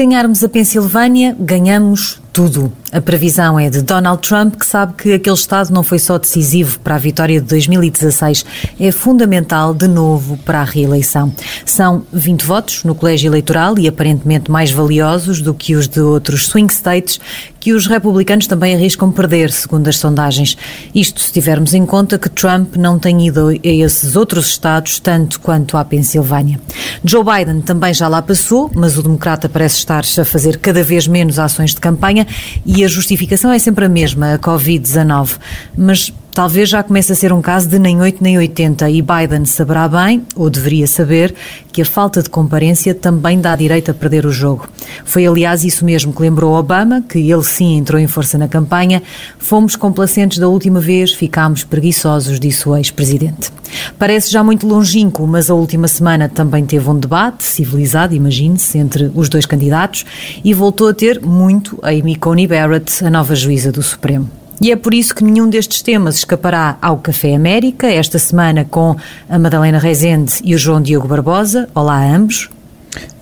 ganharmos a Pensilvânia, ganhamos tudo. A previsão é de Donald Trump, que sabe que aquele Estado não foi só decisivo para a vitória de 2016, é fundamental de novo para a reeleição. São 20 votos no colégio eleitoral e aparentemente mais valiosos do que os de outros swing states, que os republicanos também arriscam perder, segundo as sondagens. Isto se tivermos em conta que Trump não tem ido a esses outros estados tanto quanto à Pensilvânia. Joe Biden também já lá passou, mas o democrata parece estar a fazer cada vez menos ações de campanha e a justificação é sempre a mesma, a Covid-19. Mas talvez já comece a ser um caso de nem 8 nem 80 e Biden saberá bem, ou deveria saber, que a falta de comparência também dá direito a perder o jogo. Foi, aliás, isso mesmo que lembrou Obama, que ele sim entrou em força na campanha. Fomos complacentes da última vez, ficámos preguiçosos, disse o ex-presidente. Parece já muito longínquo, mas a última semana também teve um debate civilizado, imagine-se, entre os dois candidatos e voltou a ter muito a Amy Coney Barrett, a nova juíza do Supremo. E é por isso que nenhum destes temas escapará ao Café América, esta semana com a Madalena Rezende e o João Diogo Barbosa. Olá a ambos.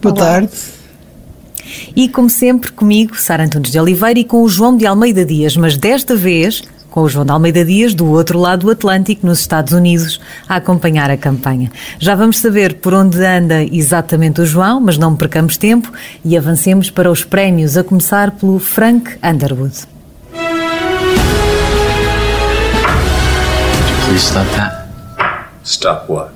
Boa Olá. tarde. E como sempre, comigo, Sara Antunes de Oliveira e com o João de Almeida Dias, mas desta vez com o João de Almeida Dias, do outro lado do Atlântico, nos Estados Unidos, a acompanhar a campanha. Já vamos saber por onde anda exatamente o João, mas não percamos tempo e avancemos para os prémios, a começar pelo Frank Underwood. Please stop that. Stop what?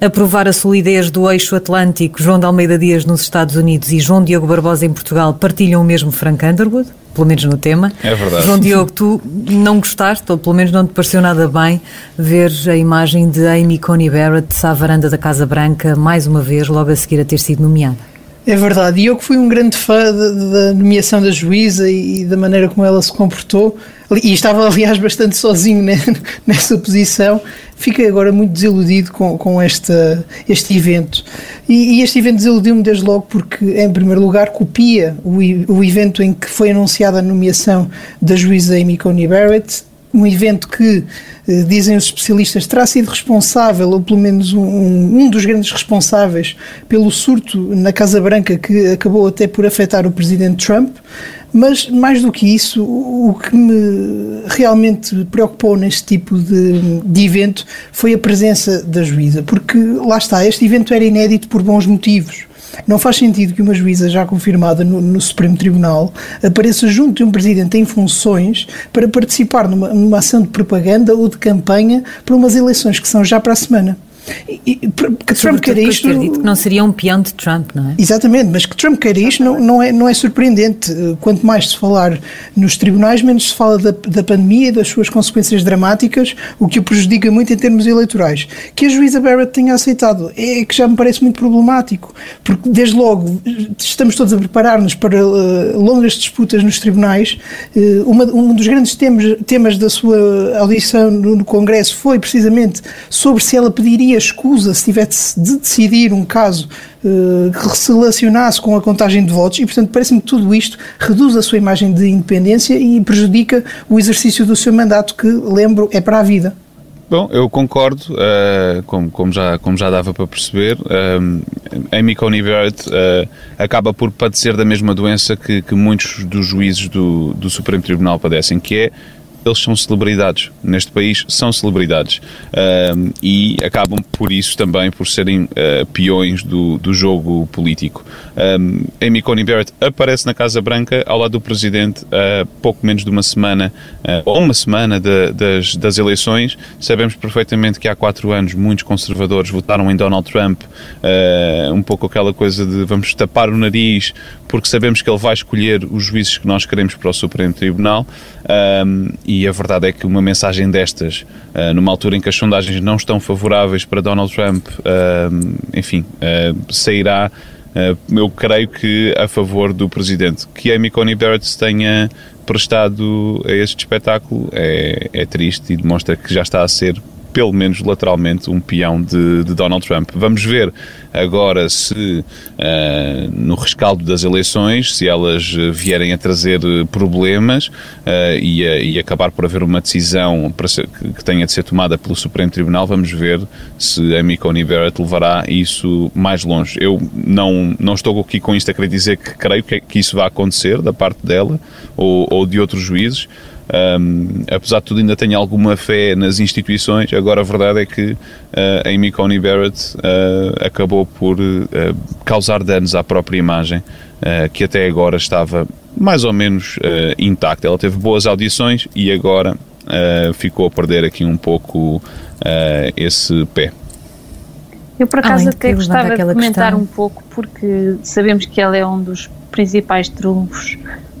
Aprovar a solidez do eixo atlântico, João de Almeida Dias nos Estados Unidos e João Diogo Barbosa em Portugal partilham o mesmo Frank Underwood, pelo menos no tema. É verdade. João Diogo, tu não gostaste, ou pelo menos não te pareceu nada bem, ver a imagem de Amy Coney Barrett à varanda da Casa Branca, mais uma vez, logo a seguir a ter sido nomeada? É verdade, e eu que fui um grande fã da nomeação da juíza e, da maneira como ela se comportou, e estava aliás bastante sozinho né, nessa posição, fiquei agora muito desiludido com, com esta, este evento. E, e este evento desiludiu-me desde logo porque, em primeiro lugar, copia o, o evento em que foi anunciada a nomeação da juíza Amy Coney Barrett, um evento que, eh, dizem os especialistas, terá sido responsável, ou pelo menos um, um, dos grandes responsáveis, pelo surto na Casa Branca que acabou até por afetar o presidente Trump. Mas, mais do que isso, o que me realmente preocupou neste tipo de, de evento foi a presença da juíza, porque lá está, este evento era inédito por bons motivos. Não faz sentido que uma juíza já confirmada no, no, Supremo Tribunal apareça junto de um presidente em funções para participar numa, numa ação de propaganda ou de campanha para umas eleições que são já para a semana. E, que Trump queira isto. que não seria um peão de Trump, não é? Exatamente, mas que Trump queira isto não, não, é, não é surpreendente. Quanto mais se falar nos tribunais, menos se fala da, da pandemia e das suas consequências dramáticas, o que o prejudica muito em termos eleitorais. Que a juíza Barrett tenha aceitado é que já me parece muito problemático, porque desde logo estamos todos a preparar-nos para uh, longas disputas nos tribunais. Uh, uma, um dos grandes temas, temas da sua audição no, no Congresso foi precisamente sobre se ela pediria escusa se tivesse de decidir um caso uh, que se relacionasse com a contagem de votos e, portanto, parece-me que tudo isto reduz a sua imagem de independência e prejudica o exercício do seu mandato, que, lembro, é para a vida. Bom, eu concordo, uh, como, como, já, como já dava para perceber. Uh, Amy Coney Barrett uh, acaba por padecer da mesma doença que, que muitos dos juízes do, do Supremo Tribunal padecem, que é eles são celebridades. Neste país são celebridades. Uh, e acabam por isso também por serem uh, peões do, do jogo político. Amy Coney Barrett aparece na Casa Branca ao lado do presidente há pouco menos de uma semana, uh, ou uma semana de, das, das eleições. Sabemos perfeitamente que há quatro anos muitos conservadores votaram em Donald Trump, uh, um pouco aquela coisa de vamos tapar o nariz porque sabemos que ele vai escolher os juízes que nós queremos para o Supremo Tribunal. Um, e a verdade é que uma mensagem destas, uh, numa altura em que as sondagens não estão favoráveis para Donald Trump, uh, enfim, uh, sairá, eu creio que a favor do presidente. Que Amy Coney Barrett tenha prestado a este espetáculo é, é triste e demonstra que já está a ser pelo menos lateralmente, um peão de, de Donald Trump. Vamos ver agora se uh, no rescaldo das eleições, se elas vierem a trazer problemas uh, e, a, e, acabar por haver uma decisão ser, que, tenha de ser tomada pelo Supremo Tribunal, vamos ver se Amy Coney Barrett levará isso mais longe. Eu não, não estou aqui com isto a querer dizer que creio que, que isso vai acontecer da parte dela ou, ou de outros juízes, um, apesar de tudo, ainda tenho alguma fé nas instituições. Agora, a verdade é que uh, Amy Coney Barrett uh, acabou por uh, causar danos à própria imagem, que até agora estava mais ou menos intacta. Ela teve boas audições e agora ficou a perder aqui um pouco esse pé. Eu, por acaso, até gostava de comentar questão. um pouco, porque sabemos que ela é um dos principais trunfos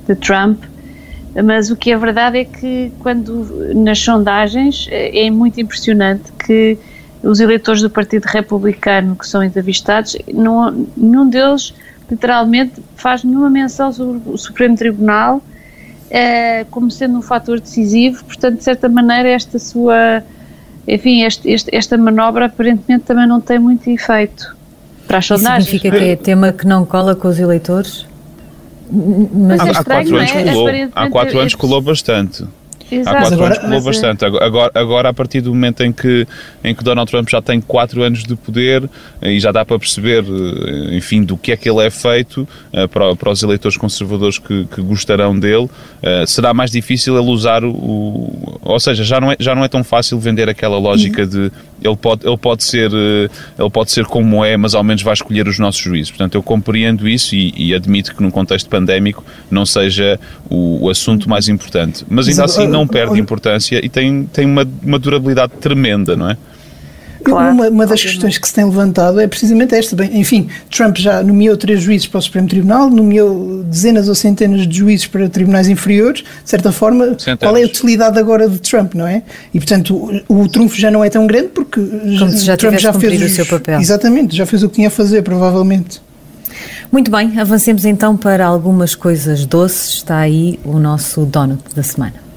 de Trump mas o que é verdade é que quando nas sondagens eh, é muito impressionante que os eleitores do Partido Republicano que são entrevistados, não, nenhum deles literalmente faz nenhuma menção sobre o Supremo Tribunal eh, como sendo um fator decisivo, portanto de certa maneira esta sua enfim, este, este, esta manobra aparentemente também não tem muito efeito para as sondagens. significa que é tema que não cola com os eleitores? Mas há, é estranho, há quatro anos é? colou, há quatro anos colou bastante. Exato. Há quatro agora, anos colou bastante. Agora, agora, a partir do momento em que, em que Donald Trump já tem quatro anos de poder e já dá para perceber, eh, enfim, do que é que ele é feito uh, para, para, os eleitores conservadores que, que gostarão dele, será mais difícil ele usar o. Ou seja, já não é, já não é tão fácil vender aquela lógica uhum. de ele pode, ele, pode ser, ele pode ser como é, mas ao menos vai escolher os nossos juízos. Portanto, eu compreendo isso e, e admito que num contexto pandémico não seja o, o assunto mais importante. Mas ainda assim não perde importância e tem, tem uma, uma durabilidade tremenda, não é? Claro, uma, uma, das questões que se tem levantado é precisamente esta. Bem, enfim, Trump já nomeou três juízes para o Supremo Tribunal, nomeou dezenas ou centenas de juízes para tribunais inferiores. De certa forma, centenas. qual é a utilidade agora de Trump, não é? E, portanto, o, o trunfo já não é tão grande porque já Trump já fez o seu papel. Exatamente, já fez o que tinha a fazer, provavelmente. Muito bem, avancemos então para algumas coisas doces. Está aí o nosso donut da semana.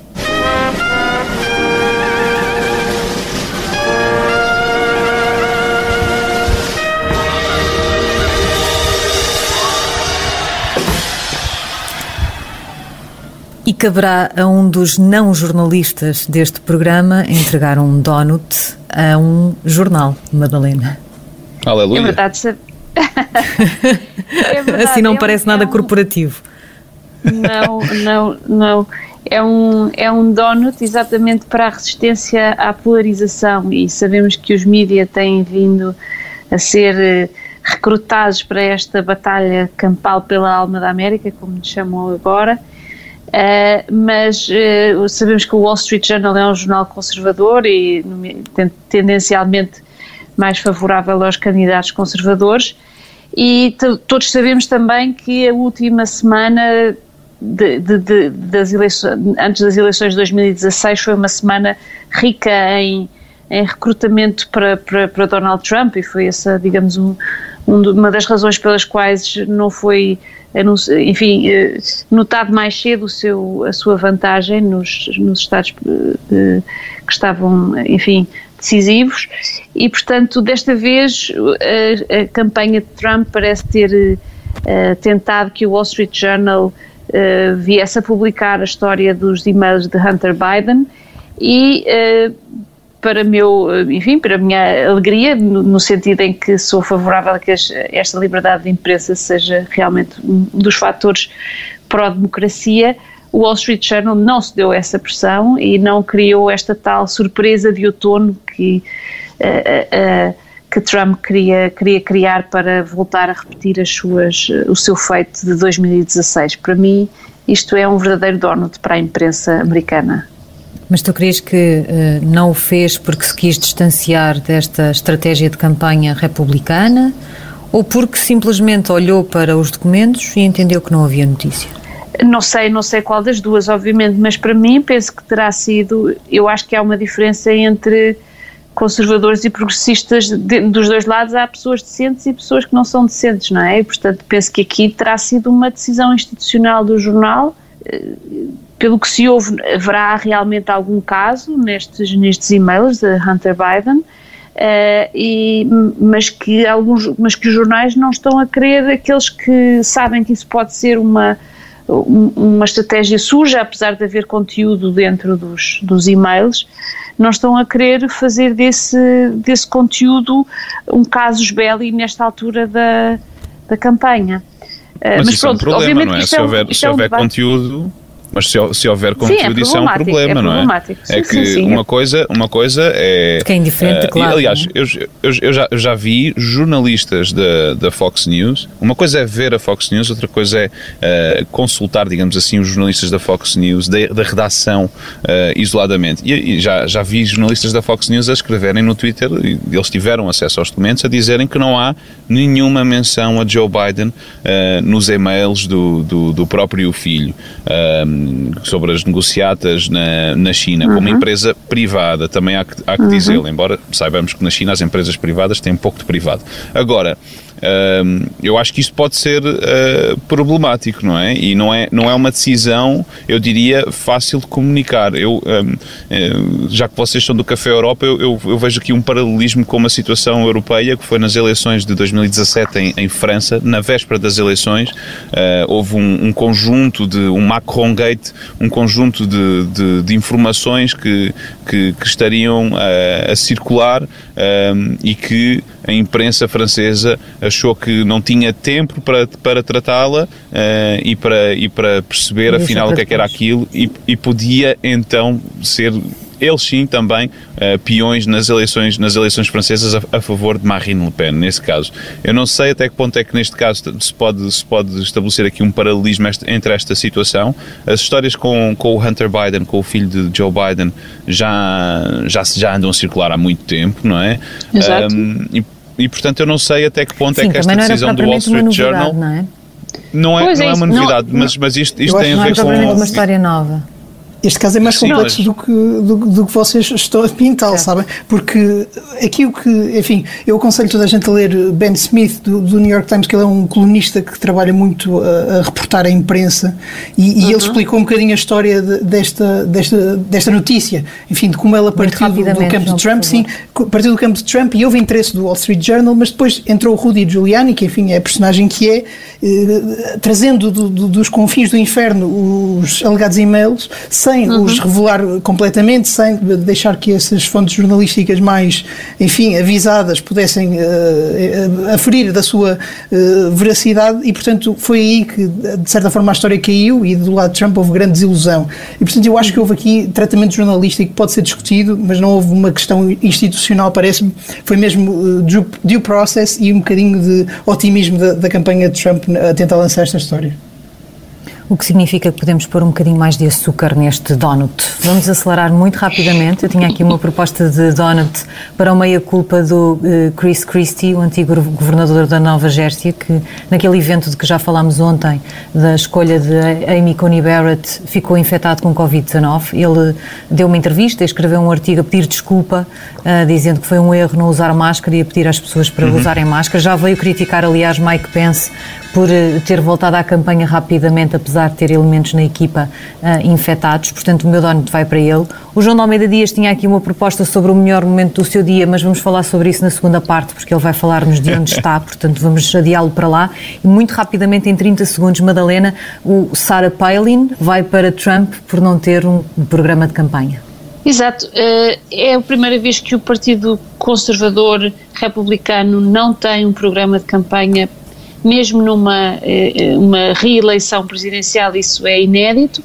Caberá a um dos não jornalistas deste programa entregar um donut a um jornal, Madalena. Aleluia. É verdade. é verdade assim não é parece um, nada é um... corporativo. Não, não, não. É um, é um donut exatamente para a resistência à polarização e sabemos que os mídias têm vindo a ser eh, recrutados para esta batalha campal pela alma da América, como nos chamam agora, Uh, mas uh, sabemos que o Wall Street Journal é um jornal conservador e tendencialmente mais favorável aos candidatos conservadores. E todos sabemos também que a última semana de, de, de, das eleições, antes das eleições de 2016 foi uma semana rica em, em recrutamento para, para, para Donald Trump e foi essa, digamos, um, um, uma das razões pelas quais não foi enfim, eh, notado mais cedo seu, a sua vantagem nos, nos estados eh, que estavam, enfim, decisivos. E, portanto, desta vez a, a campanha de Trump parece ter tentado que o Wall Street Journal uh, viesse a publicar a história dos e-mails de Hunter Biden e para meu, enfim, para minha alegria, no, no, sentido em que sou favorável a que esta liberdade de imprensa seja realmente um dos fatores pró-democracia, o Wall Street Journal não se deu essa pressão e não criou esta tal surpresa de outono que, uh, uh, que Trump queria, queria criar para voltar a repetir as suas, o seu feito de 2016. Para mim, isto é um verdadeiro donut para a imprensa americana. Mas tu querias que uh, não o fez porque se quis distanciar desta estratégia de campanha republicana ou porque simplesmente olhou para os documentos e entendeu que não havia notícia? Não sei, não sei qual das duas, obviamente, mas para mim penso que terá sido. Eu acho que há uma diferença entre conservadores e progressistas de, dos dois lados. Há pessoas decentes e pessoas que não são decentes, não é? E, portanto, penso que aqui terá sido uma decisão institucional do jornal eh, pelo que se ouve, haverá realmente algum caso nestes, nestes e-mails de Hunter Biden, uh, e, mas, que alguns, mas que os jornais não estão a querer, aqueles que sabem que isso pode ser uma, uma estratégia suja, apesar de haver conteúdo dentro dos, dos e-mails, não estão a querer fazer desse, desse conteúdo um casus belli nesta altura da, da campanha. Mas, mas isso pronto, é um problema, não é? Se houver, é um, se houver é um conteúdo mas se, se houver conteúdo, sim, é isso é um problema, é não é? Sim, é que sim, uma, Coisa, uma coisa é. Que é indiferente, uh, claro. aliás, eu, eu, eu, já, eu já vi jornalistas da, da Fox News. Uma coisa é ver a Fox News, outra coisa é uh, consultar, digamos assim, os jornalistas da Fox News, da, da redação, uh, isoladamente. E, e, já, já vi jornalistas da Fox News a escreverem no Twitter, eles tiveram acesso aos documentos, a dizerem que não há nenhuma menção a Joe Biden nos e-mails do, do, do próprio filho sobre as negociatas na, na China, uhum. como empresa privada, também há que, há que uhum. dizê-lo, embora saibamos que na China as empresas privadas têm um pouco de privado. Agora, Uh, eu acho que isto pode ser uh, problemático, não é? E não é, não é uma decisão, eu diria, fácil de comunicar. Eu, uh, já que vocês são do Café Europa, eu, eu, eu, vejo aqui um paralelismo com uma situação europeia que foi nas eleições de 2017 em, em França, na véspera das eleições, ah, houve um, um, conjunto de, um Macron Gate, um conjunto de, de, de informações que, que, que estariam a circular e que a imprensa francesa achou que não tinha tempo para, para tratá-la uh, e, para, e para perceber afinal o que, é que era aquilo e, e podia então ser eles sim também uh, peões nas eleições, nas eleições francesas a, a, favor de Marine Le Pen, nesse caso. Eu não sei até que ponto é que neste caso se pode, se pode estabelecer aqui um paralelismo entre esta situação. As histórias com, com o Hunter Biden, com o filho de Joe Biden, já, já, já andam a circular há muito tempo, não é? Exato. Um, e, e, portanto eu não sei até que ponto é Sim, é que esta decisão do Wall Street Journal não é? Não é, não é, é uma novidade, não, mas, mas isto, isto tem a ver com. Não é uma história nova. Este caso é mais Sim, complexo mas... do, que, do, do, que vocês estão a pintá-lo, é. sabem? Porque aqui o que, enfim, eu aconselho toda a gente a ler Ben Smith do, do New York Times, que ele é um colunista que trabalha muito a, a reportar a imprensa e, uhum. e, ele uhum. explicou um bocadinho a história de, desta, desta, desta notícia, enfim, de como ela partiu do, do campo de Trump, sim, partiu do campo de Trump e houve interesse do Wall Street Journal, mas depois entrou o Rudy Giuliani, que enfim é a personagem que é, eh, trazendo do, dos confins do inferno os alegados e-mails, sem uhum. os revelar completamente, sem deixar que essas fontes jornalísticas mais, enfim, avisadas pudessem uh, aferir da sua uh, veracidade e, portanto, foi aí que, de certa forma, a história caiu e do lado de Trump houve grande desilusão. E, portanto, eu acho que houve aqui tratamento jornalístico que pode ser discutido, mas não houve uma questão institucional, parece-me. Foi mesmo uh, due process e um bocadinho de otimismo da, da campanha de Trump a tentar lançar esta história o que significa que podemos pôr um bocadinho mais de açúcar neste donut. Vamos acelerar muito rapidamente. Eu tinha aqui uma proposta de donut para o meia-culpa do uh, Chris Christie, o antigo governador da Nova Jersey, que naquele evento de que já falámos ontem, da escolha de Amy Coney Barrett, ficou infectado com Covid-19. Ele deu uma entrevista, escreveu um artigo a pedir desculpa, uh, dizendo que foi um erro não usar máscara e a pedir às pessoas para uhum. usarem máscara. Já veio criticar, aliás, Mike Pence por uh, ter voltado à campanha rapidamente, apesar apesar de ter elementos na equipa uh, infectados, portanto o meu donut vai para ele. O João de Almeida Dias tinha aqui uma proposta sobre o melhor momento do seu dia, mas vamos falar sobre isso na segunda parte, porque ele vai falar-nos de onde está, portanto vamos adiá-lo para lá. E muito rapidamente, em 30 segundos, Madalena, o Sarah Palin vai para Trump por não ter um programa de campanha. Exato. Eh, é a primeira vez que o Partido Conservador Republicano não tem um programa de campanha mesmo numa eh, eh, uma reeleição presidencial isso é inédito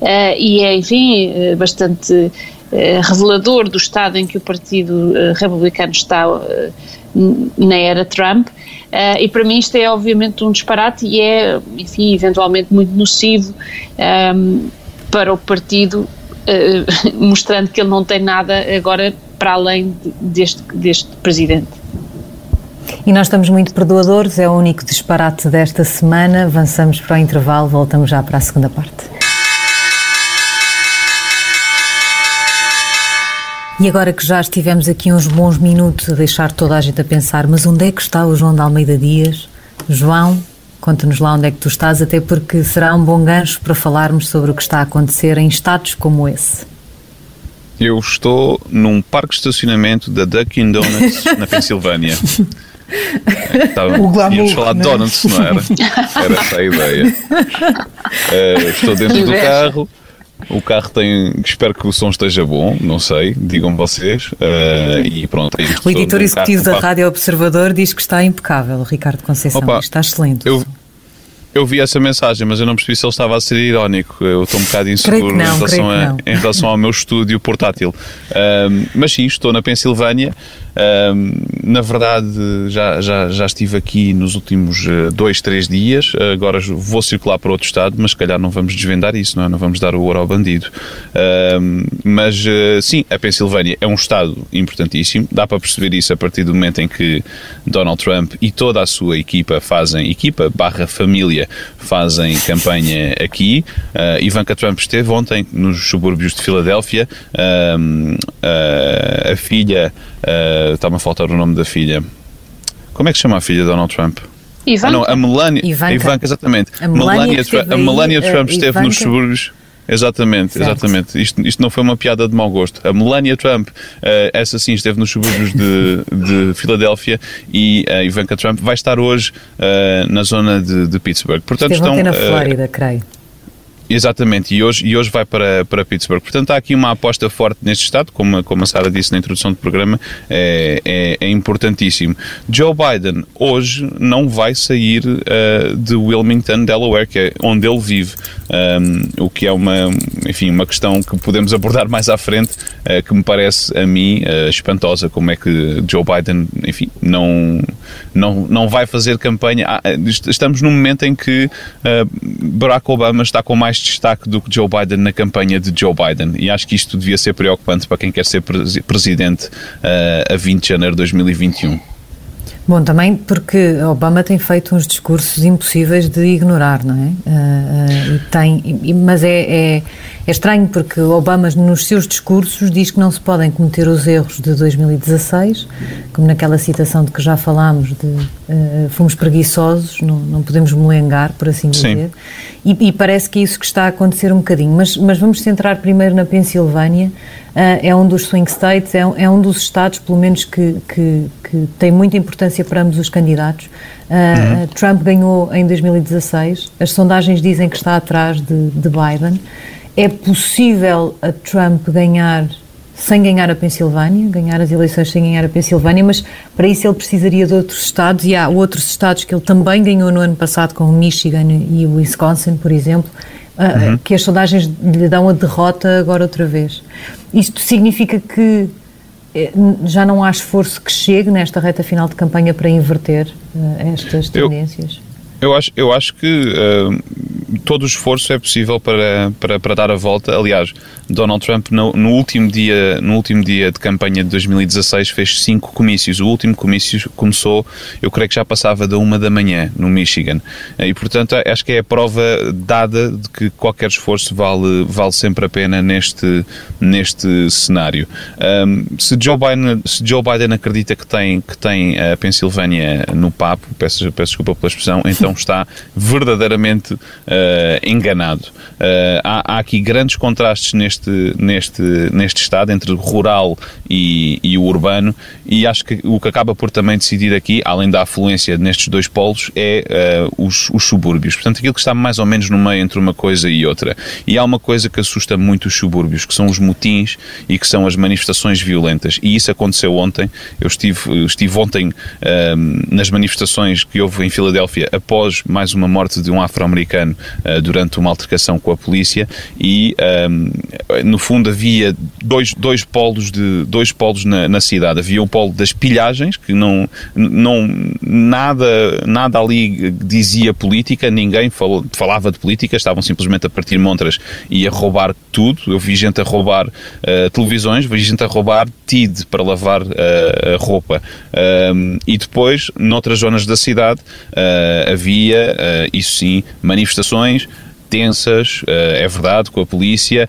eh, e é, enfim, bastante revelador do estado em que o Partido Republicano está na era Trump e para mim isto é obviamente um disparate e é, enfim, eventualmente muito nocivo ehm, para o partido mostrando que ele não tem nada agora para além deste, deste presidente. E nós estamos muito perdoadores, é o único disparate desta semana. Avançamos para o intervalo, voltamos já para a segunda parte. E agora que já estivemos aqui uns bons minutos a deixar toda a gente a pensar, mas onde é que está o João de Almeida Dias? João, conta-nos lá onde é que tu estás, até porque será um bom gancho para falarmos sobre o que está a acontecer em estados como esse. Eu estou num parque de estacionamento da Dunkin' Donuts na Pensilvânia. Estava, o glamour, íamos falar de né? donuts, não era? Era essa a ideia. Uh, estou dentro do carro. O carro tem. Espero que o som esteja bom, não sei, digam vocês. Uh, e pronto. É o editor executivo da Rádio Observador diz que está impecável, Ricardo Conceição. Opa, está excelente. Eu, eu vi essa mensagem, mas eu não percebi se ele estava a ser irónico. Eu estou um bocado inseguro não, em, relação a, em, relação ao meu estúdio portátil. mas sim, estou na Pensilvânia na verdade, já, já, já estive aqui nos últimos uh, dois, três dias. Uh, agora vou circular para outro estado, mas se calhar não vamos desvendar isso, não, é? não vamos dar o ouro ao bandido. mas uh, sim, a Pensilvânia é um estado importantíssimo. Dá para perceber isso a partir do momento em que Donald Trump e toda a sua equipa fazem, equipa barra família, fazem campanha aqui. Uh, Ivanka Trump esteve ontem nos subúrbios de Filadélfia. a filha Uh, Está-me a faltar o nome da filha. Como é que se chama a filha de Donald Trump? Ivanka. Ah, não, a Melania. Ivanka, Ivanka exatamente. A Melania, Melania, a Melania Trump esteve nos subúrbios. Exatamente, certo. exatamente. Isto, isto não foi uma piada de mau gosto. A Melania Trump, uh, essa sim, esteve nos subúrbios de, de Filadélfia e a Ivanka Trump vai estar hoje uh, na zona de, de Pittsburgh. Portanto, esteve estão, na Flórida, creio. Exatamente, e hoje, e hoje vai para, para Pittsburgh. Portanto, há aqui uma aposta forte neste estado, como, como a Sara disse na introdução do programa, é, é, é importantíssimo. Joe Biden hoje não vai sair uh, de Wilmington, Delaware, que é onde ele vive, um, o que é uma, enfim, uma questão que podemos abordar mais à frente, uh, que me parece a mim uh, espantosa, como é que Joe Biden, enfim, não, não, não vai fazer campanha. Ah, estamos num momento em que Barack Obama está com mais destaque do que Joe Biden na campanha de Joe Biden. E acho que isto devia ser preocupante para quem quer ser presidente uh, a 20 de janeiro de 2021. Bom, também porque Obama tem feito uns discursos impossíveis de ignorar, não é? Uh, uh, tem, mas é, é, é, estranho porque Obama, nos seus discursos, diz que não se podem cometer os erros de 2016, como naquela citação de que já falámos, de uh, fomos preguiçosos, não, não podemos molengar, por assim dizer. E, e, parece que é isso que está a acontecer um bocadinho. Mas, mas vamos centrar primeiro na Pensilvânia. Uh, é um dos swing states, é, é, um dos estados, pelo menos, que, que, que tem muita importância para ambos os candidatos. Uh, uhum. Trump ganhou em 2016, as sondagens dizem que está atrás de, de Biden. É possível a Trump ganhar sem ganhar a Pensilvânia, ganhar as eleições sem ganhar a Pensilvânia, mas para isso ele precisaria de outros estados e há outros estados que ele também ganhou no ano passado, como Michigan e o Wisconsin, por exemplo, ah, uhum. que as sondagens lhe dão a derrota agora outra vez. Isto significa que eh, já não há esforço que chegue nesta reta final de campanha para inverter uh, estas tendências? Eu, eu, acho, eu acho que uh, todo o esforço é possível para, para, para dar a volta. Aliás, Donald Trump no, no, último dia, no último dia de campanha de 2016 fez cinco comícios. O último comício começou, eu creio que já passava da uma da manhã no Michigan. E portanto acho que é a prova dada de que qualquer esforço vale, vale sempre a pena neste, neste cenário. Um, se, Joe Biden, se Joe Biden acredita que tem, que tem a Pensilvânia no papo, peço, peço desculpa pela expressão, então está verdadeiramente enganado. Uh, há, há aqui grandes contrastes neste neste, neste, estado, entre o rural e, e, o urbano, e acho que o que acaba por também decidir aqui, além da afluência nestes dois polos, é uh, os, os subúrbios. Portanto, aquilo que está mais ou menos no meio entre uma coisa e outra. E há uma coisa que assusta muito os subúrbios, que são os motins e que são as manifestações violentas. E isso aconteceu ontem. Eu estive, estive ontem uh, nas manifestações que houve em Filadélfia após mais uma morte de um afro-americano durante uma altercação com a polícia e no fundo havia dois, dois polos, de, dois polos na, na, cidade. Havia o polo das pilhagens, que não, não nada, nada ali dizia política, ninguém falou, falava de política, estavam simplesmente a partir montras e a roubar tudo. Eu vi gente a roubar uh, televisões, vi gente a roubar TID para lavar uh, a roupa. Um, e depois, noutras zonas da cidade, havia, isso sim, manifestações tensas, é verdade, com a polícia,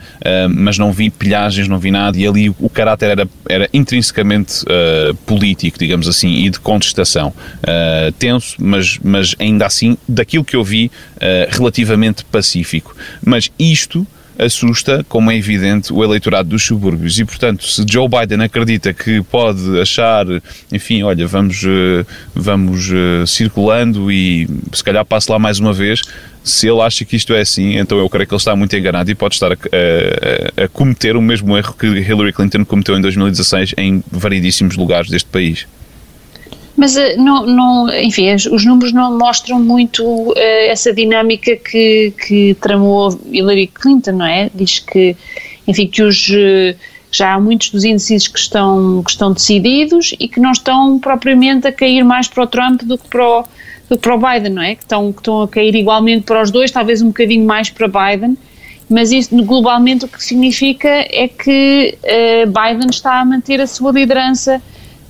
mas não vi pilhagens, não vi nada, e ali o caráter era, era intrinsecamente político, digamos assim, e de contestação. tenso, mas, mas ainda assim, daquilo que eu vi, relativamente pacífico. Mas isto assusta, como é evidente, o eleitorado dos subúrbios. E, portanto, se Joe Biden acredita que pode achar, enfim, olha, vamos, eh, vamos eh, circulando e se calhar passo lá mais uma vez, se ele acha que isto é assim, então eu creio que ele está muito enganado e pode estar a, a, a cometer o mesmo erro que Hillary Clinton cometeu em 2016 em variedíssimos lugares deste país. Mas eh, não, não, enfim, os números não mostram muito uh, essa dinâmica que, que tramou Hillary Clinton, não é? Diz que, enfim, que os, eh, já há muitos dos índices que estão, que estão decididos e que não estão propriamente a cair mais para o Trump do que para o, do que para o Biden, não é? Que estão, que estão a cair igualmente para os dois, talvez um bocadinho mais para Biden, mas isso globalmente o que significa é que uh, Biden está a manter a sua liderança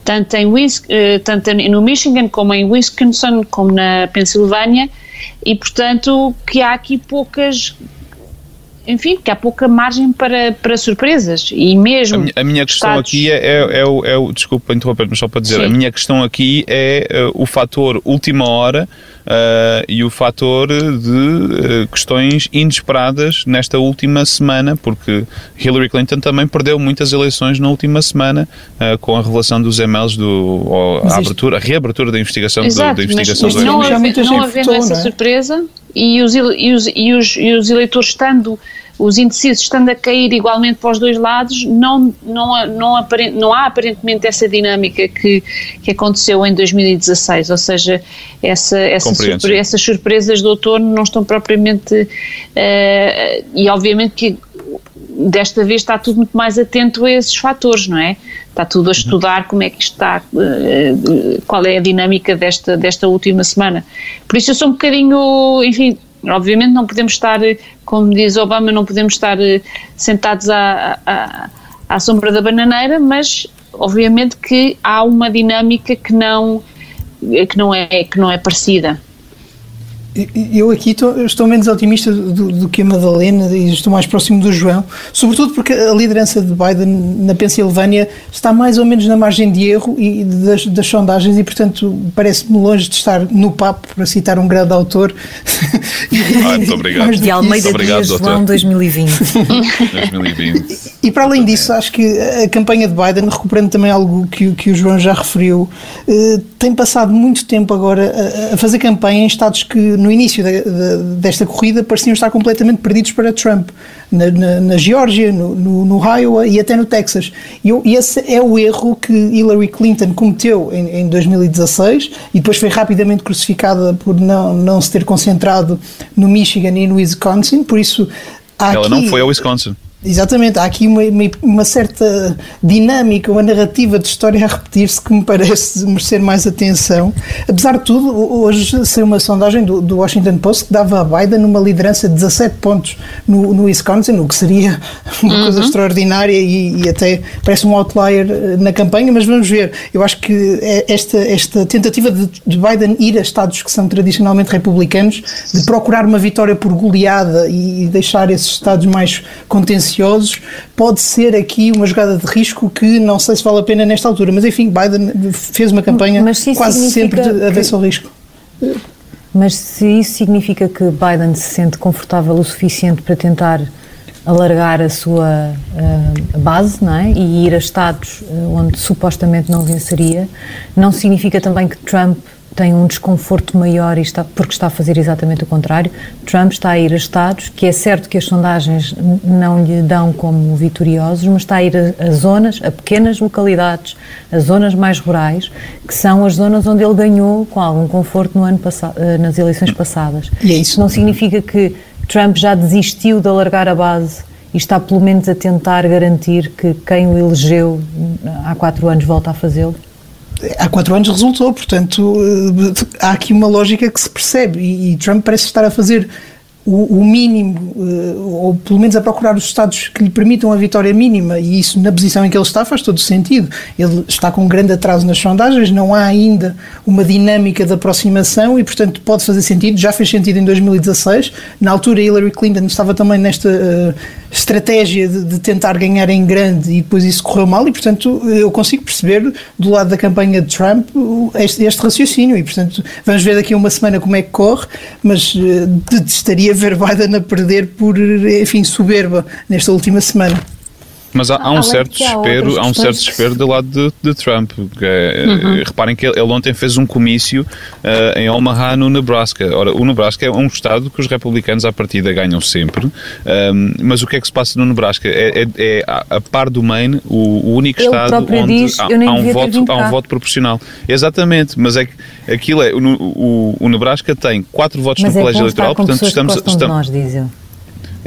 tanto, em, eh, tanto no Michigan como em Wisconsin, como na Pensilvânia, e portanto que há aqui poucas enfim, que há pouca margem para, para surpresas e mesmo... A minha, a minha questão estados... aqui é, é, é, o, é o... Desculpa interromper, mas só para dizer, Sim. a minha questão aqui é uh, o fator última hora uh, e o fator de uh, questões inesperadas nesta última semana, porque Hillary Clinton também perdeu muitas eleições na última semana com a revelação dos e-mails, do, a, abertura, a reabertura da investigação, Exato, do, da investigação mas, mas não, havendo, não havendo essa é? surpresa e os, e, os, e, os, e os eleitores estando os indecisos estando a cair igualmente para os dois lados, não, não, não, não há aparentemente essa dinâmica que, que aconteceu em 2016, ou seja, essa, essa surpre, essas surpresas do outono não estão propriamente. Uh, e obviamente que desta vez está tudo muito mais atento a esses fatores, não é? Está tudo a estudar como é que está, uh, qual é a dinâmica desta, desta última semana. Por isso eu sou um bocadinho, enfim, Obviamente não podemos estar, como diz Obama, não podemos estar eh, sentados à, à, à sombra da bananeira, mas obviamente que há uma dinâmica que não, que não, é, que não é parecida. Eu aqui estou, estou menos otimista do, do, que a Madalena e estou mais próximo do João, sobretudo porque a liderança de Biden na Pensilvânia está mais ou menos na margem de erro e das, das sondagens e, portanto, parece-me longe de estar no papo, para citar um grande autor. Ah, muito obrigado. De Almeida obrigado, Dias, João 2020. 2020. E para além disso, acho que a campanha de Biden, recuperando também algo que, que o João já referiu, eh, tem passado muito tempo agora a, a fazer campanha em estados que no início de, de, desta corrida pareciam estar completamente perdidos para Trump, na, na, na Geórgia, no, no, no, Iowa e até no Texas. E, e, esse é o erro que Hillary Clinton cometeu em, em 2016 e depois foi rapidamente crucificada por não, não se ter concentrado no Michigan e no Wisconsin, por isso... Ela aqui, não foi ao Wisconsin. Exatamente, há aqui uma, uma, certa dinâmica, uma narrativa de história a repetir-se que me parece merecer mais atenção. Apesar de tudo, hoje saiu uma sondagem do, do, Washington Post que dava a Biden uma liderança de 17 pontos no, no Wisconsin, o que seria uma uhum. coisa extraordinária e, e, até parece um outlier eh, na campanha, mas vamos ver. Eu acho que é esta, esta tentativa de, de Biden ir a estados que são tradicionalmente republicanos, de procurar uma vitória por goleada e deixar esses estados mais contencionados pode ser aqui uma jogada de risco que não sei se vale a pena nesta altura. Mas enfim, Biden fez uma campanha quase sempre de avesso ao risco. Mas se isso significa que Biden se sente confortável o suficiente para tentar alargar a sua uh, base não é? e ir a estados uh, onde supostamente não venceria, não significa também que Trump tem um desconforto maior está, porque está a fazer exatamente o contrário. Trump está a ir a estados que é certo que as sondagens não lhe dão como vitoriosos, mas está a ir a, a zonas, a pequenas localidades, a zonas mais rurais, que são as zonas onde ele ganhou com algum conforto no ano passado, eh, nas eleições passadas. E é isso. Não significa que Trump já desistiu de alargar a base e está pelo menos a tentar garantir que quem o elegeu há quatro anos volta a fazê-lo? Há quatro anos resultou, portanto eh, há aqui uma lógica que se percebe e, Trump parece estar a fazer o, mínimo, uh, ou pelo menos a procurar os estados que lhe permitam a vitória mínima, e isso na posição em que ele está faz todo sentido. Ele está com um grande atraso nas sondagens, não há ainda uma dinâmica de aproximação e, portanto, pode fazer sentido. Já fez sentido em 2016. Na altura, Hillary Clinton estava também nesta uh, estratégia de, de, tentar ganhar em grande e depois isso correu mal, e, portanto, eu consigo perceber do lado da campanha de Trump este, este raciocínio. E, portanto, vamos ver daqui a uma semana como é que corre, mas uh, detestaria ver Biden a perder por, enfim, soberba nesta última semana. Mas há, há um certo desespero, há, há um certo desespero do lado de, de Trump. É, uhum. Reparem que ele, ele, ontem fez um comício uh, em Omaha, no Nebraska. Ora, o Nebraska é um estado que os republicanos à partida ganham sempre, um, ehm, mas o que é que se passa no Nebraska? É, é, é a par do Maine o, o único ele estado onde diz, há, há, um voto, há um voto proporcional. Exatamente, mas é que aquilo é, o, o, o Nebraska tem quatro votos mas no é colégio eleitoral, portanto estamos... estamos nós, dizem.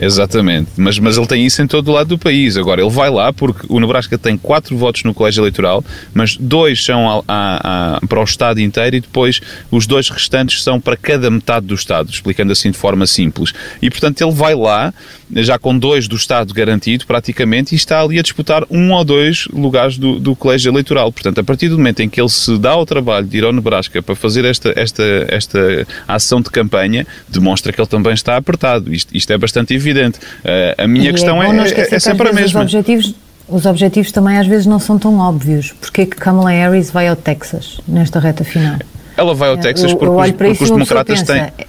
Exatamente, mas, mas ele tem isso em todo o lado do país. Agora, ele vai lá porque o Nebraska tem quatro votos no colégio eleitoral, mas dois são a, a, a, para o Estado inteiro e depois os dois restantes são para cada metade do Estado, explicando assim de forma simples. E, portanto, ele vai lá, já com dois do Estado garantido, praticamente, e está ali a disputar um ou dois lugares do, do colégio eleitoral. Portanto, a partir do momento em que ele se dá ao trabalho de ir ao Nebraska para fazer esta, esta, esta ação de campanha, demonstra que ele também está apertado. Isto, isto é bastante evidente. Uh, a minha e questão é, é, é, sempre a mesma. Os objetivos, os objetivos também às vezes não são tão óbvios. Porquê que Kamala Harris vai ao Texas nesta reta final? Ela vai ao eh, Texas porque, os, porque os democratas pensa, têm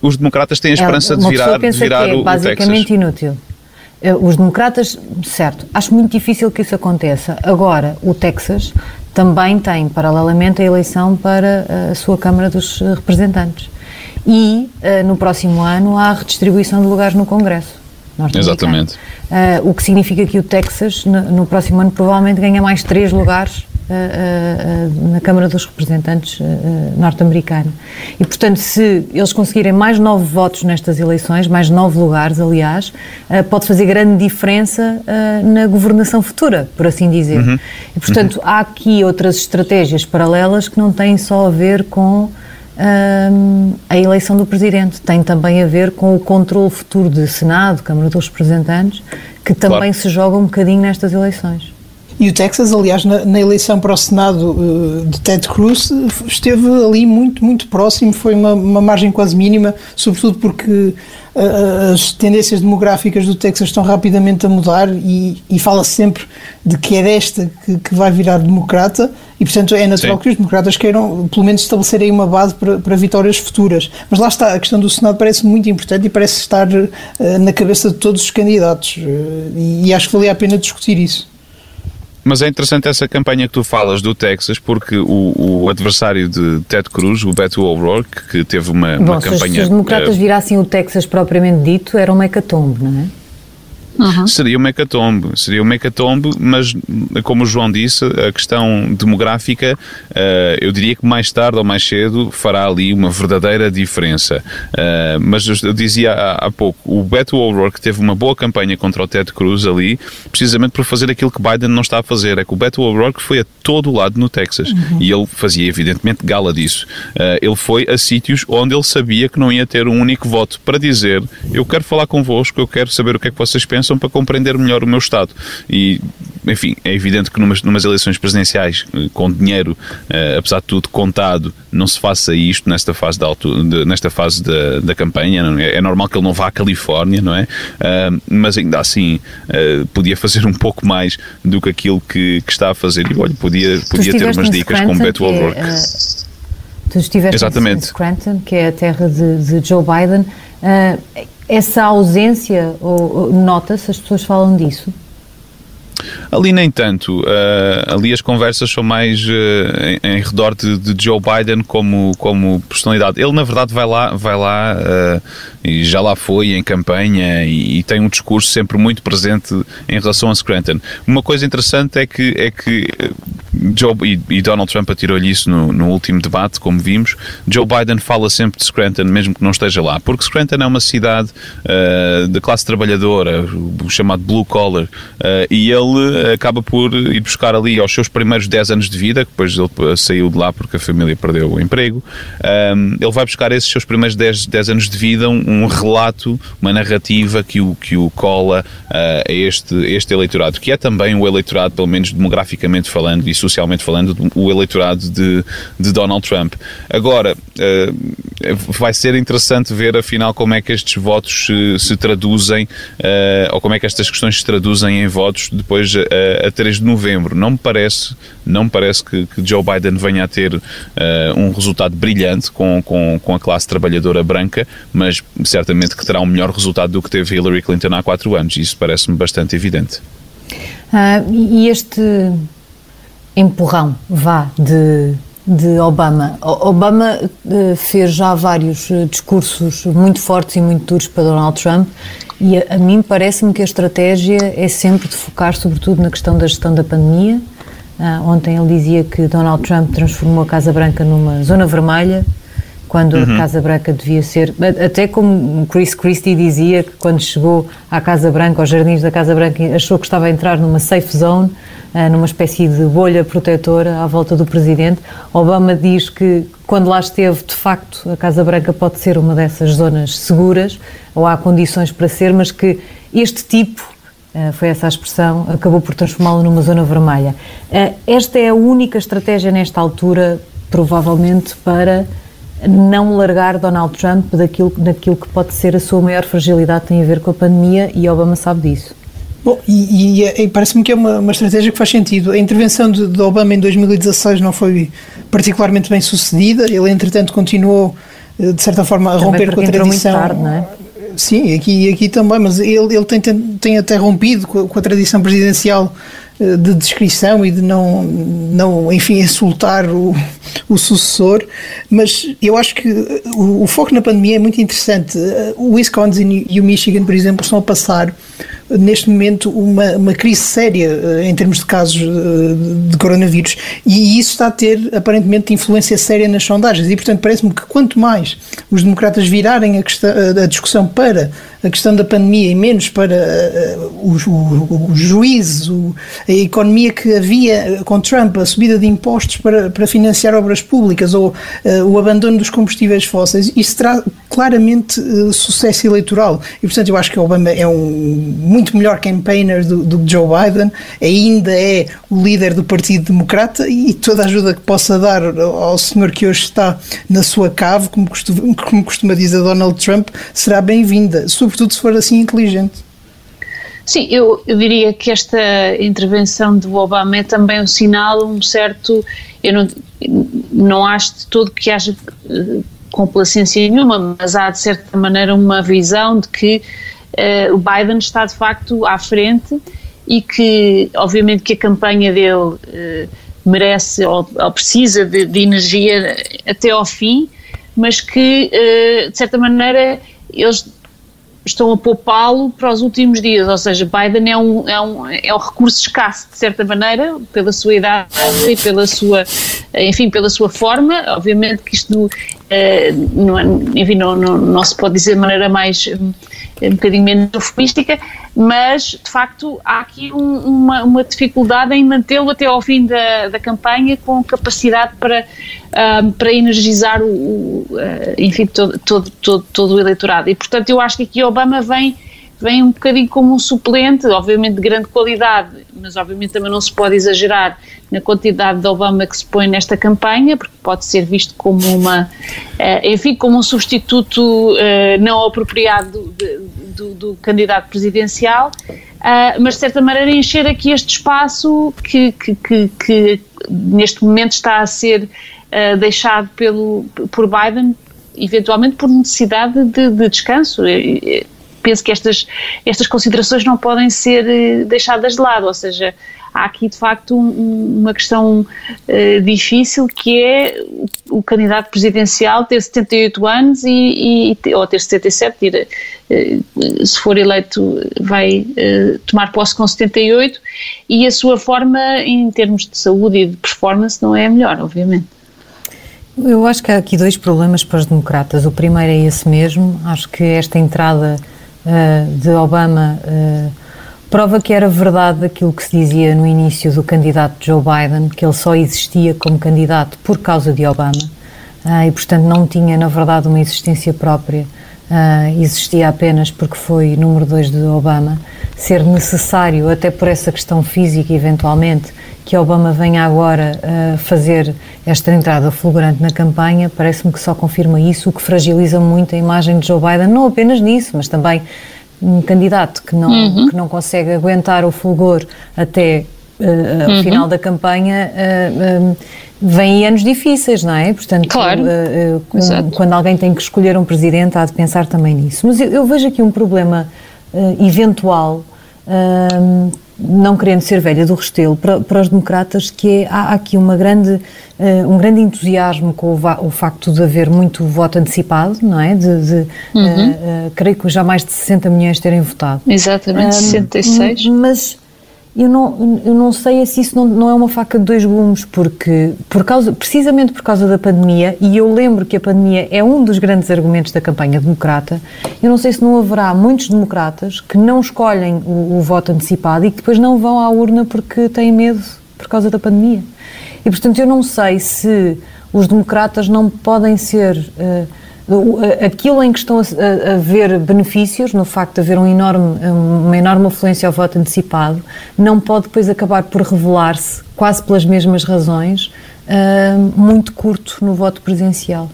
os democratas têm a esperança de virar, de virar é o, basicamente o Texas. inútil. Eh, os democratas, certo, acho muito difícil que isso aconteça. Agora, o Texas também tem, paralelamente, a eleição para a sua Câmara dos Representantes. E uh, no próximo ano há a redistribuição de lugares no Congresso. Exatamente. Uh, o que significa que o Texas, no, no, próximo ano, provavelmente ganha mais três lugares uh, na Câmara dos Representantes norte-americana. E, portanto, se eles conseguirem mais nove votos nestas eleições, mais nove lugares, aliás, pode fazer grande diferença na governação futura, por assim dizer. Uhum. E, portanto, uhum. há aqui outras estratégias paralelas que não têm só a ver com a eleição do Presidente. Tem também a ver com o controle futuro de Senado, Câmara dos Representantes, que também claro. se joga um bocadinho nestas eleições. E o Texas, aliás, na, na, eleição para o Senado uh, de Ted Cruz, esteve ali muito, muito próximo, foi uma, uma margem quase mínima, sobretudo porque uh, as tendências demográficas do Texas estão rapidamente a mudar e, e fala-se sempre de que é desta que, que, vai virar democrata e, portanto, é natural Sim. que os democratas queiram, pelo menos, estabelecerem uma base para, para vitórias futuras. Mas lá está, a questão do Senado parece muito importante e parece estar uh, na cabeça de todos os candidatos e, e acho que valia a pena discutir isso. Mas é interessante essa campanha que tu falas do Texas, porque o, o adversário de Ted Cruz, o Beto O'Rourke, que teve uma, Bom, uma campanha... se os democratas virassem o Texas propriamente dito, era uma hecatombe, não é? Uhum. Seria uma hecatombe, seria uma hecatombe, mas como o João disse, a questão demográfica, uh, eu diria que mais tarde ou mais cedo fará ali uma verdadeira diferença. Uh, mas eu dizia há, pouco, o Beto O'Rourke teve uma boa campanha contra o Ted Cruz ali, precisamente por fazer aquilo que Biden não está a fazer, é que o Beto O'Rourke foi a todo o lado no Texas uhum. e ele fazia evidentemente gala disso. Uh, ele foi a sítios onde ele sabia que não ia ter um único voto para dizer eu quero falar convosco, eu quero saber o que é que vocês pensam pensam para compreender melhor o meu Estado. E, enfim, é evidente que numas, numas eleições presidenciais, eh, com dinheiro, uh, apesar de tudo, contado, não se faça isto nesta fase, da, alto, de, nesta fase da, da campanha. É? é? normal que ele não vá à Califórnia, não é? Uh, mas ainda assim, uh, podia fazer um pouco mais do que aquilo que, que está a fazer. E olha, podia, podia ter umas dicas com Beto O'Rourke. É, tu estiveste Exatamente. em Scranton, que é a terra de, de Joe Biden. Uh, essa ausência, nota-se, as pessoas falam disso? Ali nem tanto. Uh, ali as conversas são mais uh, em, em, redor de, de, Joe Biden como, como personalidade. Ele, na verdade, vai lá, vai lá uh, e já lá foi em campanha e, e, tem um discurso sempre muito presente em relação a Scranton. Uma coisa interessante é que, é que Joe, e, e, Donald Trump atirou-lhe isso no, no, último debate, como vimos. Joe Biden fala sempre de Scranton, mesmo que não esteja lá, porque Scranton é uma cidade uh, de classe trabalhadora, o chamado blue collar, uh, e ele acaba por ir buscar ali aos seus primeiros 10 anos de vida, depois ele saiu de lá porque a família perdeu o emprego, um, ele vai buscar esses seus primeiros 10, 10 anos de vida, um, um relato, uma narrativa que o, que o cola uh, a este, este eleitorado, que é também o eleitorado, pelo menos demograficamente falando e socialmente falando, o eleitorado de, de Donald Trump. Agora, uh, vai ser interessante ver afinal como é que estes votos se, se traduzem, uh, ou como é que estas questões se traduzem em votos depois a, a 3 de novembro. Não me parece, não me parece que, que Joe Biden venha a ter um resultado brilhante com, com, com a classe trabalhadora branca, mas certamente que terá um melhor resultado do que teve Hillary Clinton há quatro anos. Isso parece-me bastante evidente. Ah, e este empurrão, vá, de, de Obama. Obama uh, fez já vários uh, discursos muito fortes e muito duros para Donald Trump e a, a mim parece-me que a estratégia é sempre de focar sobretudo na questão da gestão da pandemia. Uh, ontem ele dizia que Donald Trump transformou a Casa Branca numa zona vermelha quando uhum. a Casa Branca devia ser, até como Chris Christie dizia que quando chegou à Casa Branca, aos jardins da Casa Branca, achou que estava a entrar numa safe zone, eh, numa espécie de bolha protetora à volta do presidente. Obama diz que quando lá esteve, de facto, a Casa Branca pode ser uma dessas zonas seguras, ou há condições para ser, mas que este tipo eh, foi essa a expressão, acabou por transformá-lo numa zona vermelha. Eh, esta é a única estratégia nesta altura, provavelmente, para não largar Donald Trump daquilo, daquilo que pode ser a sua maior fragilidade tem a ver com a pandemia e Obama sabe disso. Bom, e, e, e parece-me que é uma, uma, estratégia que faz sentido. A intervenção de, de, Obama em 2016 não foi particularmente bem sucedida, ele entretanto continuou eh, de certa forma a também romper com a tradição. Muito tarde, não é? Sim, aqui, aqui também, mas ele, ele tem, tem até rompido com a, com a tradição presidencial de descrição e de não, não enfim, insultar o, o sucessor, mas eu acho que o, o, foco na pandemia é muito interessante. Eh, o Wisconsin e o Michigan, por exemplo, estão a passar neste momento uma, uma crise séria eh, em termos de casos eh, de coronavírus e isso está a ter aparentemente influência séria nas sondagens e portanto parece-me que quanto mais os democratas virarem a, questão, a discussão para a questão da pandemia e menos para uh, o, o, o juízo, a economia que havia com Trump, a subida de impostos para, para financiar obras públicas ou uh, o abandono dos combustíveis fósseis, isso terá claramente uh, sucesso eleitoral. E, portanto, eu acho que Obama é um muito melhor campaigner do, do que Joe Biden, ainda é o líder do Partido Democrata e toda a ajuda que possa dar ao senhor que hoje está na sua cave, como costuma, como costuma dizer Donald Trump, será bem-vinda sobretudo se for assim inteligente. Sim, eu, eu, diria que esta intervenção do Obama é também um sinal, um certo. Eu não, não acho de todo que haja eh, complacência nenhuma, mas há de certa maneira uma visão de que uh, o Biden está de facto à frente e que, obviamente, que a campanha dele uh, merece ou, ou precisa de, de, energia até ao fim, mas que, de certa maneira, eles estão a poupá-lo para os últimos dias, ou seja, Biden é um, é, um, é um recurso escasso, de certa maneira, pela sua idade e pela sua, enfim, pela sua forma, obviamente que isto, não, é, enfim, não, não, não se pode dizer de maneira mais um bocadinho menos eufemística, mas de facto há aqui um, uma, uma, dificuldade em mantê-lo até ao fim da, da campanha com capacidade para, um, para energizar o, o, uh, enfim, todo, todo, todo, todo o eleitorado. E portanto eu acho que aqui Obama vem vem um bocadinho como um suplente, obviamente de grande qualidade, mas obviamente também não se pode exagerar na quantidade de Obama que se põe nesta campanha, porque pode ser visto como uma, eh, enfim, como um substituto eh, não apropriado do, do, do candidato presidencial, eh, mas de certa maneira encher aqui este espaço que, que, que, que neste momento está a ser deixado pelo, por Biden eventualmente por necessidade de, de descanso penso que estas, estas considerações não podem ser eh, deixadas de lado, ou seja, há aqui de facto um, uma questão uh, difícil que é o, candidato presidencial ter 78 anos e, e ou ter 77, ir, uh, se for eleito vai uh, tomar posse com 78 e a sua forma em termos de saúde e de performance não é a melhor, obviamente. Eu acho que há aqui dois problemas para os democratas. O primeiro é esse mesmo. Acho que esta entrada de Obama uh, prova que era verdade aquilo que se dizia no início do candidato Joe Biden, que ele só existia como candidato por causa de Obama uh, e, portanto, não tinha, na verdade, uma existência própria. Existia apenas porque foi número dois de Obama. Ser necessário, até por essa questão física, eventualmente, que Obama venha agora a fazer esta entrada fulgurante na campanha, parece-me que só confirma isso, o que fragiliza muito a imagem de Joe Biden, não apenas nisso, mas também um candidato que não, uhum. que não consegue aguentar o fulgor até uh, uhum. ao final da campanha, uh, uh, vem anos difíceis, não é? Portanto, claro. Um, quando alguém tem que escolher um presidente, há de pensar também nisso. Mas eu, eu vejo aqui um problema eventual não querendo ser velha do Restelo, para, para os democratas, que é, há aqui uma grande, uh, um grande entusiasmo com o, o, facto de haver muito voto antecipado, não é? De, de uhum. uh, uh, creio que já mais de 60 milhões terem votado. Exatamente, 66. Mas eu não, eu não sei se isso não, não é uma faca de dois gumes, porque por causa, precisamente por causa da pandemia, e eu lembro que a pandemia é um dos grandes argumentos da campanha democrata, eu não sei se não haverá muitos democratas que não escolhem o, o voto antecipado e que depois não vão à urna porque têm medo por causa da pandemia. E portanto eu não sei se os democratas não podem ser. Uh, aquilo em que estão a, a, ver benefícios, no facto de haver um enorme, uma enorme afluência ao voto antecipado, não pode depois acabar por revelar-se, quase pelas mesmas razões, uh, muito curto no voto presencial.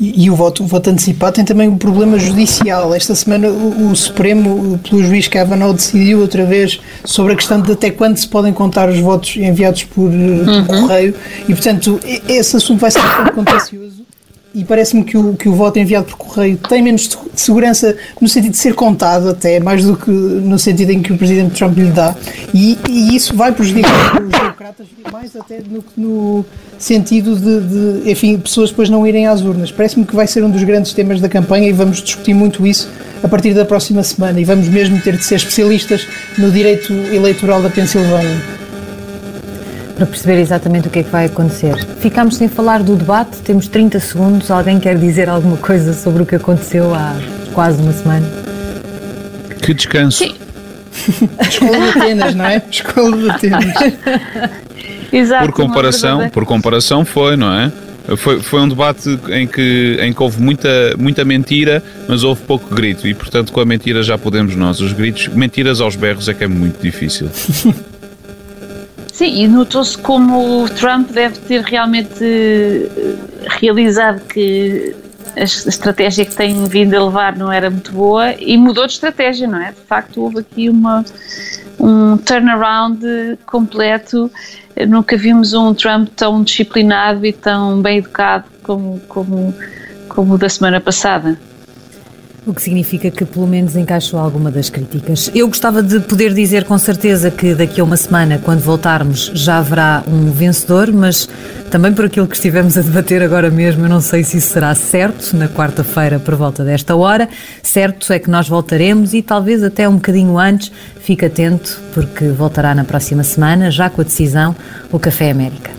E, e, o, voto, o voto antecipado tem também um problema judicial. Esta semana o, o, Supremo, pelo juiz Kavanaugh, decidiu outra vez sobre a questão de até quando se podem contar os votos enviados por, uhum. por correio e, portanto, esse assunto vai ser contencioso e parece-me que o, que o voto enviado por correio tem menos de segurança no sentido de ser contado até, mais do que no sentido em que o Presidente Trump lhe dá. E, e isso vai prejudicar os democratas mais até no, no sentido de, de, enfim, pessoas depois não irem às urnas. Parece-me que vai ser um dos grandes temas da campanha e vamos discutir muito isso a partir da próxima semana e vamos mesmo ter de ser especialistas no direito eleitoral da Pensilvânia para perceber exatamente o que é que vai acontecer. Ficámos sem falar do debate, temos 30 segundos. Alguém quer dizer alguma coisa sobre o que aconteceu há quase uma semana? Que descanso. Sim. Escola de Atenas, não é? Escola de Atenas. Exato. Por comparação, por comparação foi, não é? Foi, foi um debate em que, em que houve muita, muita mentira, mas houve pouco grito. E, portanto, com a mentira já podemos nós. Os gritos, mentiras aos berros é que é muito difícil. Sim, e notou-se como o Trump deve ter realmente eh, realizado que a estratégia que tem vindo a levar não era muito boa e mudou de estratégia, não é? De facto, houve aqui uma, um turnaround completo. Nunca vimos um Trump tão disciplinado e tão bem educado como, como, como o da semana passada. O que significa que pelo menos encaixou alguma das críticas. Eu gostava de poder dizer com certeza que daqui a uma semana, quando voltarmos, já haverá um vencedor, mas também por aquilo que estivemos a debater agora mesmo, eu não sei se isso será certo na quarta-feira por volta desta hora. Certo é que nós voltaremos e talvez até um bocadinho antes, fique atento porque voltará na próxima semana, já com a decisão, o Café América.